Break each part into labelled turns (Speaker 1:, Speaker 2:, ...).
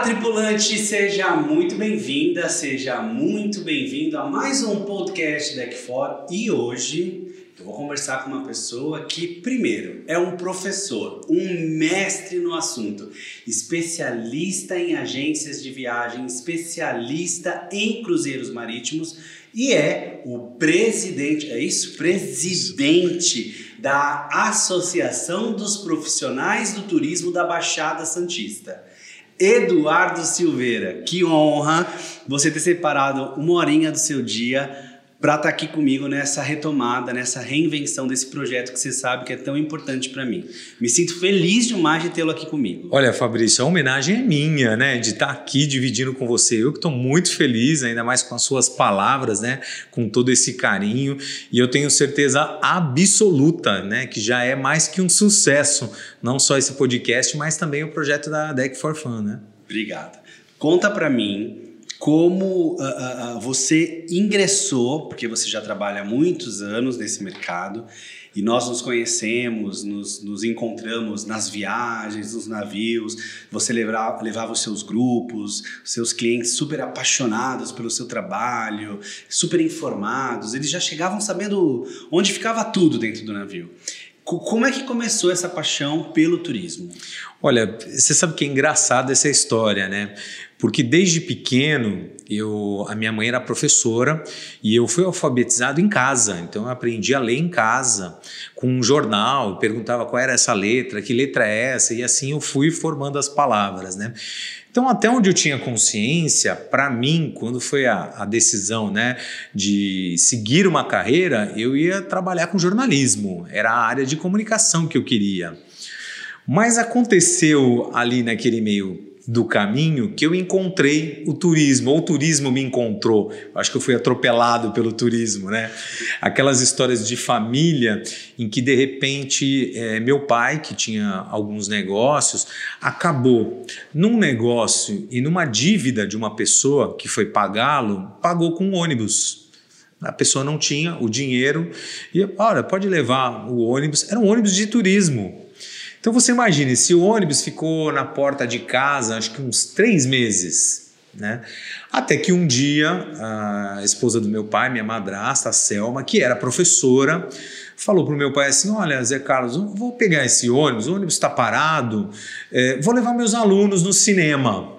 Speaker 1: Olá, tripulante! Seja muito bem-vinda, seja muito bem-vindo a mais um podcast Deck For. E hoje eu vou conversar com uma pessoa que, primeiro, é um professor, um mestre no assunto, especialista em agências de viagem, especialista em cruzeiros marítimos e é o presidente, é isso? Presidente da Associação dos Profissionais do Turismo da Baixada Santista. Eduardo Silveira, que honra você ter separado uma horinha do seu dia para estar tá aqui comigo nessa retomada, nessa reinvenção desse projeto que você sabe que é tão importante para mim. Me sinto feliz demais de tê-lo aqui comigo.
Speaker 2: Olha, Fabrício, a homenagem é minha, né? De estar tá aqui dividindo com você. Eu que estou muito feliz, ainda mais com as suas palavras, né? Com todo esse carinho. E eu tenho certeza absoluta, né? Que já é mais que um sucesso. Não só esse podcast, mas também o projeto da Deck for Fun, né?
Speaker 1: Obrigado. Conta para mim como uh, uh, você ingressou, porque você já trabalha há muitos anos nesse mercado, e nós nos conhecemos, nos, nos encontramos nas viagens, nos navios, você levava, levava os seus grupos, seus clientes super apaixonados pelo seu trabalho, super informados, eles já chegavam sabendo onde ficava tudo dentro do navio. Como é que começou essa paixão pelo turismo?
Speaker 2: Olha, você sabe que é engraçada essa história, né? Porque desde pequeno, eu, a minha mãe era professora e eu fui alfabetizado em casa. Então eu aprendi a ler em casa, com um jornal, perguntava qual era essa letra, que letra é essa, e assim eu fui formando as palavras, né? Então, até onde eu tinha consciência, para mim, quando foi a, a, decisão né, de seguir uma carreira, eu ia trabalhar com jornalismo, era a área de comunicação que eu queria. Mas aconteceu ali naquele meio do caminho que eu encontrei o turismo, ou o turismo me encontrou. Acho que eu fui atropelado pelo turismo, né? Aquelas histórias de família em que de repente é, meu pai, que tinha alguns negócios, acabou num negócio e numa dívida de uma pessoa que foi pagá-lo, pagou com um ônibus. A pessoa não tinha o dinheiro e, olha, pode levar o ônibus. Era um ônibus de turismo. Então você imagine, se o ônibus ficou na porta de casa, acho que uns três meses, né? Até que um dia a esposa do meu pai, minha madrasta, a Selma, que era professora, falou para o meu pai assim: Olha, Zé Carlos, vou pegar esse ônibus, o ônibus está parado, é, vou levar meus alunos no cinema.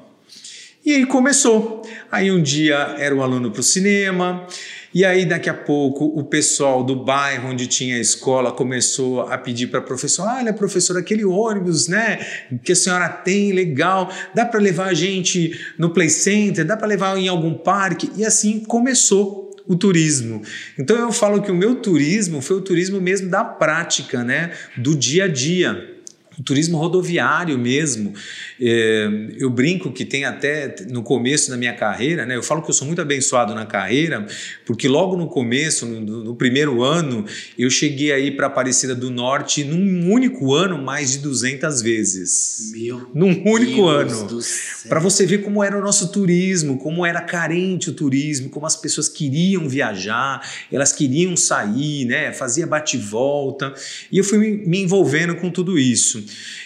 Speaker 2: E aí começou. Aí um dia era o aluno para o cinema, e aí, daqui a pouco, o pessoal do bairro onde tinha a escola começou a pedir para a professora: olha, professora, aquele ônibus, né, que a senhora tem, legal, dá para levar a gente no play center, dá para levar em algum parque? E assim começou o turismo. Então eu falo que o meu turismo foi o turismo mesmo da prática, né, do dia a dia turismo rodoviário mesmo. É, eu brinco que tem até no começo da minha carreira, né? Eu falo que eu sou muito abençoado na carreira, porque logo no começo, no, no primeiro ano, eu cheguei aí para Aparecida do Norte num único ano mais de 200 vezes.
Speaker 1: Meu
Speaker 2: num único
Speaker 1: Deus
Speaker 2: ano. Para você ver como era o nosso turismo, como era carente o turismo, como as pessoas queriam viajar, elas queriam sair, né? Fazia bate-volta. E eu fui me envolvendo com tudo isso.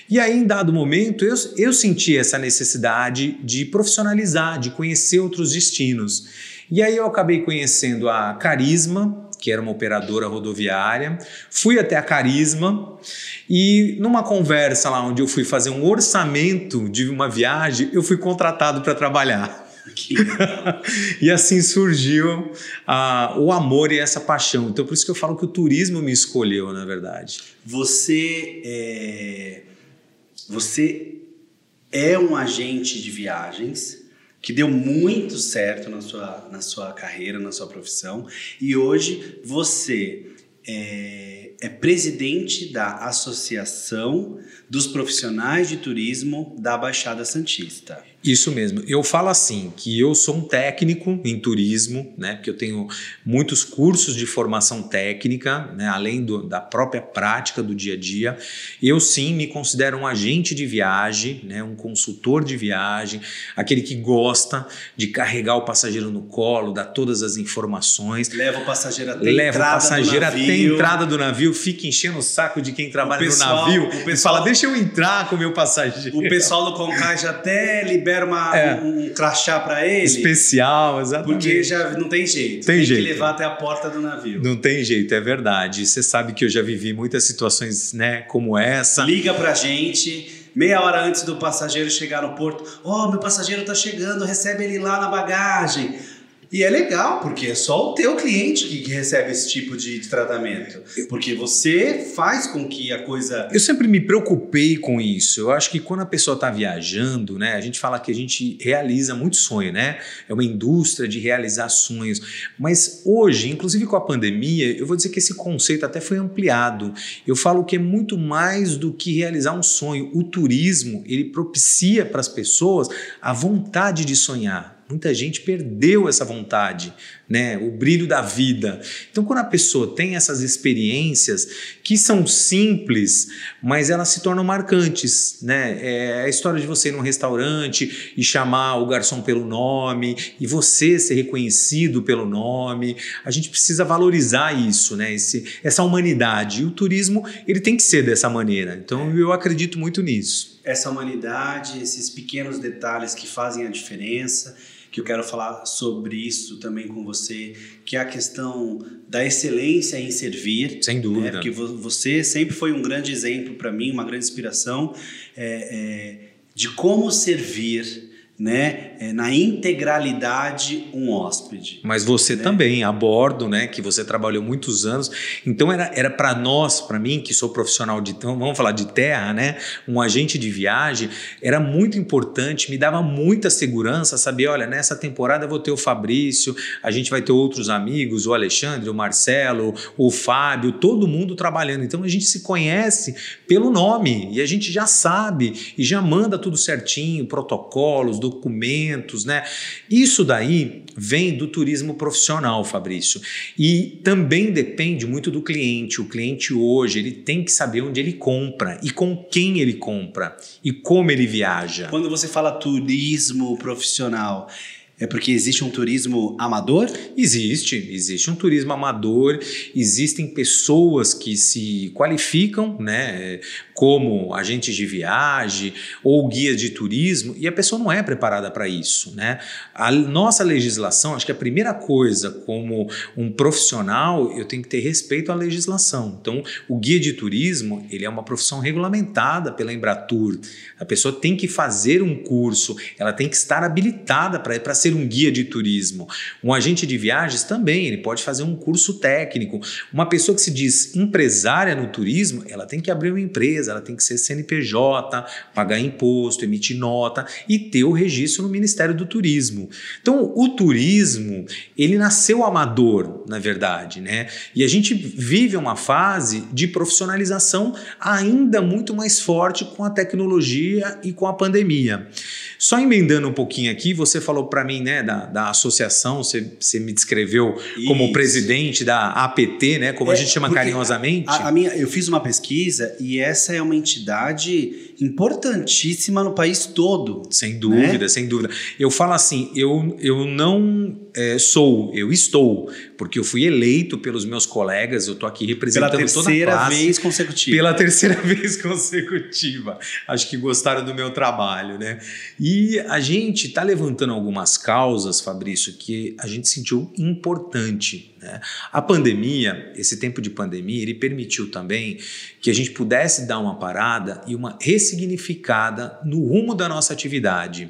Speaker 2: E aí, em dado momento, eu, eu senti essa necessidade de profissionalizar, de conhecer outros destinos. E aí eu acabei conhecendo a Carisma, que era uma operadora rodoviária. Fui até a Carisma e numa conversa lá onde eu fui fazer um orçamento de uma viagem, eu fui contratado para trabalhar. e assim surgiu o amor e essa paixão. Então, por isso que eu falo que o turismo me escolheu, na verdade.
Speaker 1: Você é, você é um agente de viagens que deu muito certo na sua, na sua carreira, na sua profissão, e hoje você é, é presidente da Associação dos Profissionais de Turismo da Baixada Santista.
Speaker 2: Isso mesmo. Eu falo assim que eu sou um técnico em turismo, né? Porque eu tenho muitos cursos de formação técnica, né? Além do, da própria prática do dia a dia. Eu sim me considero um agente de viagem, né? Um consultor de viagem, aquele que gosta de carregar o passageiro no colo, dar todas as informações.
Speaker 1: Leva o passageiro até
Speaker 2: Leva o
Speaker 1: entrada
Speaker 2: passageiro
Speaker 1: do
Speaker 2: até a entrada do navio, fica enchendo o saco de quem trabalha
Speaker 1: pessoal-
Speaker 2: no navio
Speaker 1: o pessoal-
Speaker 2: fala: deixa eu entrar com o meu passageiro.
Speaker 1: O pessoal do Concage até libera uma,
Speaker 2: É.
Speaker 1: um, um crachá pra ele.
Speaker 2: Especial, exatamente.
Speaker 1: Porque já não tem jeito.
Speaker 2: Tem
Speaker 1: tem
Speaker 2: jeito.
Speaker 1: que levar até a porta do navio.
Speaker 2: Não tem jeito, é verdade. Você sabe que eu já vivi muitas situações, né, como essa.
Speaker 1: Liga pra gente, meia hora antes do passageiro chegar no porto. Ó, meu passageiro tá chegando, recebe ele lá na bagagem. E é legal, porque é só o teu cliente que, que recebe esse tipo de, de tratamento. Porque você faz com que a coisa.
Speaker 2: Eu sempre me preocupei com isso. Eu acho que quando a pessoa está viajando, né, a gente fala que a gente realiza muito sonho, né? É uma indústria de realizar sonhos. Mas hoje, inclusive com a pandemia, eu vou dizer que esse conceito até foi ampliado. Eu falo que é muito mais do que realizar um sonho. O turismo, ele propicia para as pessoas a vontade de sonhar. Muita gente perdeu essa vontade, né? O brilho da vida. Então, quando a pessoa tem essas experiências que são simples, mas elas se tornam marcantes, né? É a história de você ir num restaurante e chamar o garçom pelo nome e você ser reconhecido pelo nome. A gente precisa valorizar isso, né? Esse, essa humanidade. E o turismo ele tem que ser dessa maneira. Então, eu acredito muito nisso.
Speaker 1: essa humanidade, esses pequenos detalhes que fazem a diferença, que eu quero falar sobre isso também com você, que é a questão da excelência em servir.
Speaker 2: Sem
Speaker 1: né?
Speaker 2: dúvida.
Speaker 1: Porque vo- você sempre foi um grande exemplo para mim, uma grande inspiração é, é, de como servir né, é, na integralidade um hóspede.
Speaker 2: Mas você
Speaker 1: Né?
Speaker 2: também, a bordo, né, que você trabalhou muitos anos. Então era era para nós, para mim que sou profissional de, então, vamos falar de terra, né, um agente de viagem, era muito importante, me dava muita segurança saber, olha, nessa temporada eu vou ter o Fabrício, a gente vai ter outros amigos, o Alexandre, o Marcelo, o Fábio, todo mundo trabalhando. Então a gente se conhece pelo nome e a gente já sabe e já manda tudo certinho, protocolos, documentos, né? Isso daí vem do turismo profissional, Fabrício. E também depende muito do cliente. O cliente hoje, ele tem que saber onde ele compra e com quem ele compra e como ele viaja.
Speaker 1: Quando você fala turismo profissional, é porque existe um turismo amador?
Speaker 2: Existe, existe um turismo amador, existem pessoas que se qualificam, né, como agentes de viagem ou guia de turismo e a pessoa não é preparada para isso, né? A nossa legislação, acho que a primeira coisa como um profissional, eu tenho que ter respeito à legislação. Então, o guia de turismo, ele é uma profissão regulamentada pela Embratur. A pessoa tem que fazer um curso, ela tem que estar habilitada para ser um guia de turismo. Um agente de viagens também, ele pode fazer um curso técnico. Uma pessoa que se diz empresária no turismo, ela tem que abrir uma empresa, ela tem que ser CNPJ, pagar imposto, emitir nota e ter o registro no Ministério do Turismo. Então, o turismo, ele nasceu amador, na verdade, né? E a gente vive uma fase de profissionalização ainda muito mais forte com a tecnologia e com a pandemia. Só emendando um pouquinho aqui, você falou para mim, né, da, da associação, você, você me descreveu como
Speaker 1: Isso.
Speaker 2: presidente da APT, né, como a
Speaker 1: É,
Speaker 2: gente chama carinhosamente.
Speaker 1: A, a minha, eu fiz uma pesquisa e essa é uma entidade importantíssima no país todo.
Speaker 2: Sem dúvida, sem dúvida. Eu falo assim, eu, eu não é, sou, eu estou, porque eu fui eleito pelos meus colegas, eu estou aqui
Speaker 1: Pela
Speaker 2: representando toda a
Speaker 1: terceira
Speaker 2: classe.
Speaker 1: vez consecutiva.
Speaker 2: Pela terceira vez consecutiva. Acho que gostaram do meu trabalho, né? E a gente está levantando algumas causas, Fabrício, que a gente sentiu importante. Né? A pandemia, esse tempo de pandemia, ele permitiu também que a gente pudesse dar uma parada e uma ressignificada no rumo da nossa atividade.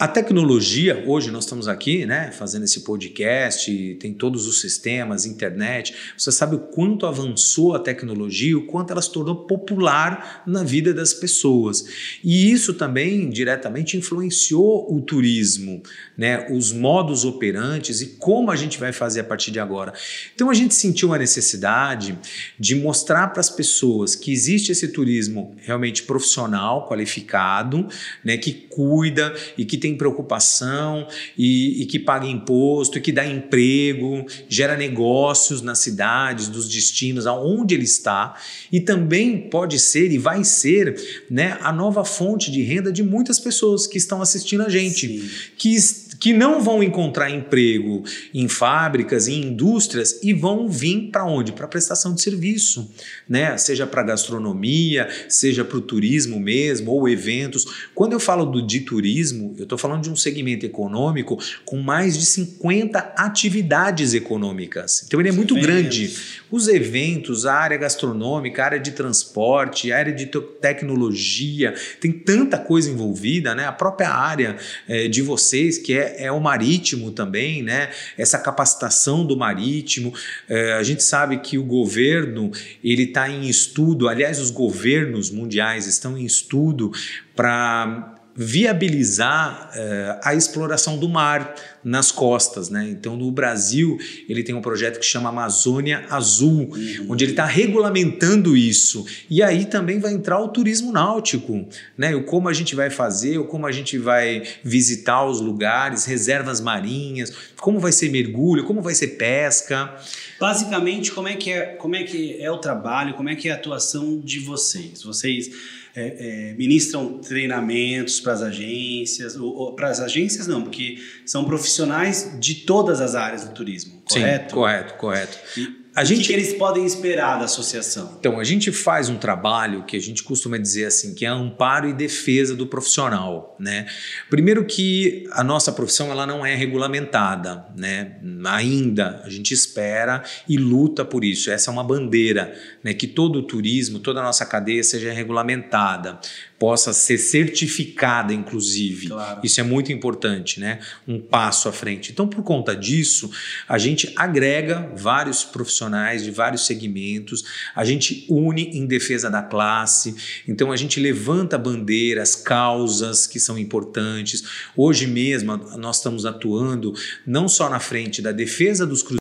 Speaker 2: A tecnologia, hoje nós estamos aqui, né, fazendo esse podcast, tem todos os sistemas, internet. Você sabe o quanto avançou a tecnologia, o quanto ela se tornou popular na vida das pessoas. E isso também diretamente influenciou o turismo, né, os modos operantes e como a gente vai fazer a partir de agora. Então a gente sentiu a necessidade de mostrar para as pessoas que existe esse turismo realmente profissional, qualificado, né, que cuida e que tem tem preocupação e, e que paga imposto e que dá emprego, gera negócios nas cidades, dos destinos, aonde ele está, e também pode ser e vai ser né, a nova fonte de renda de muitas pessoas que estão assistindo a gente, Sim. que que não vão encontrar emprego em fábricas, em indústrias e vão vir para onde? Para prestação de serviço, né? Seja para gastronomia, seja para o turismo mesmo ou eventos. Quando eu falo do de turismo, eu estou falando de um segmento econômico com mais de 50 atividades econômicas. Então ele é muito grande. Os eventos, a área gastronômica, a área de transporte, a área de tecnologia, tem tanta coisa envolvida, né? A própria área é, de vocês que é o marítimo também, né? Essa capacitação do marítimo. É, a gente sabe que o governo ele está em estudo, aliás, os governos mundiais estão em estudo para viabilizar uh, a exploração do mar nas costas, né? Então, no Brasil, ele tem um projeto que chama Amazônia Azul, uhum. onde ele está regulamentando isso. E aí também vai entrar o turismo náutico, né? O como a gente vai fazer, o como a gente vai visitar os lugares, reservas marinhas, como vai ser mergulho, como vai ser pesca.
Speaker 1: Basicamente, como é que é, como é que é o trabalho, como é que é a atuação de vocês? Vocês é, é, ministram treinamentos para as agências, para as agências não, porque são profissionais de todas as áreas do turismo, correto?
Speaker 2: Sim, correto, correto.
Speaker 1: E, a gente, o que, que, eles podem esperar da associação?
Speaker 2: Então, a gente faz um trabalho que a gente costuma dizer assim, que é amparo e defesa do profissional, né? Primeiro que a nossa profissão ela não é regulamentada, né? Ainda a gente espera e luta por isso. Essa é uma bandeira, né? Que todo o turismo, toda a nossa cadeia seja regulamentada possa ser certificada, inclusive. Claro. Isso é muito importante, né? Um passo à frente. Então, por conta disso, a gente agrega vários profissionais de vários segmentos, a gente une em defesa da classe, então a gente levanta bandeiras, causas que são importantes. Hoje mesmo, nós estamos atuando não só na frente da defesa dos cruzeiros,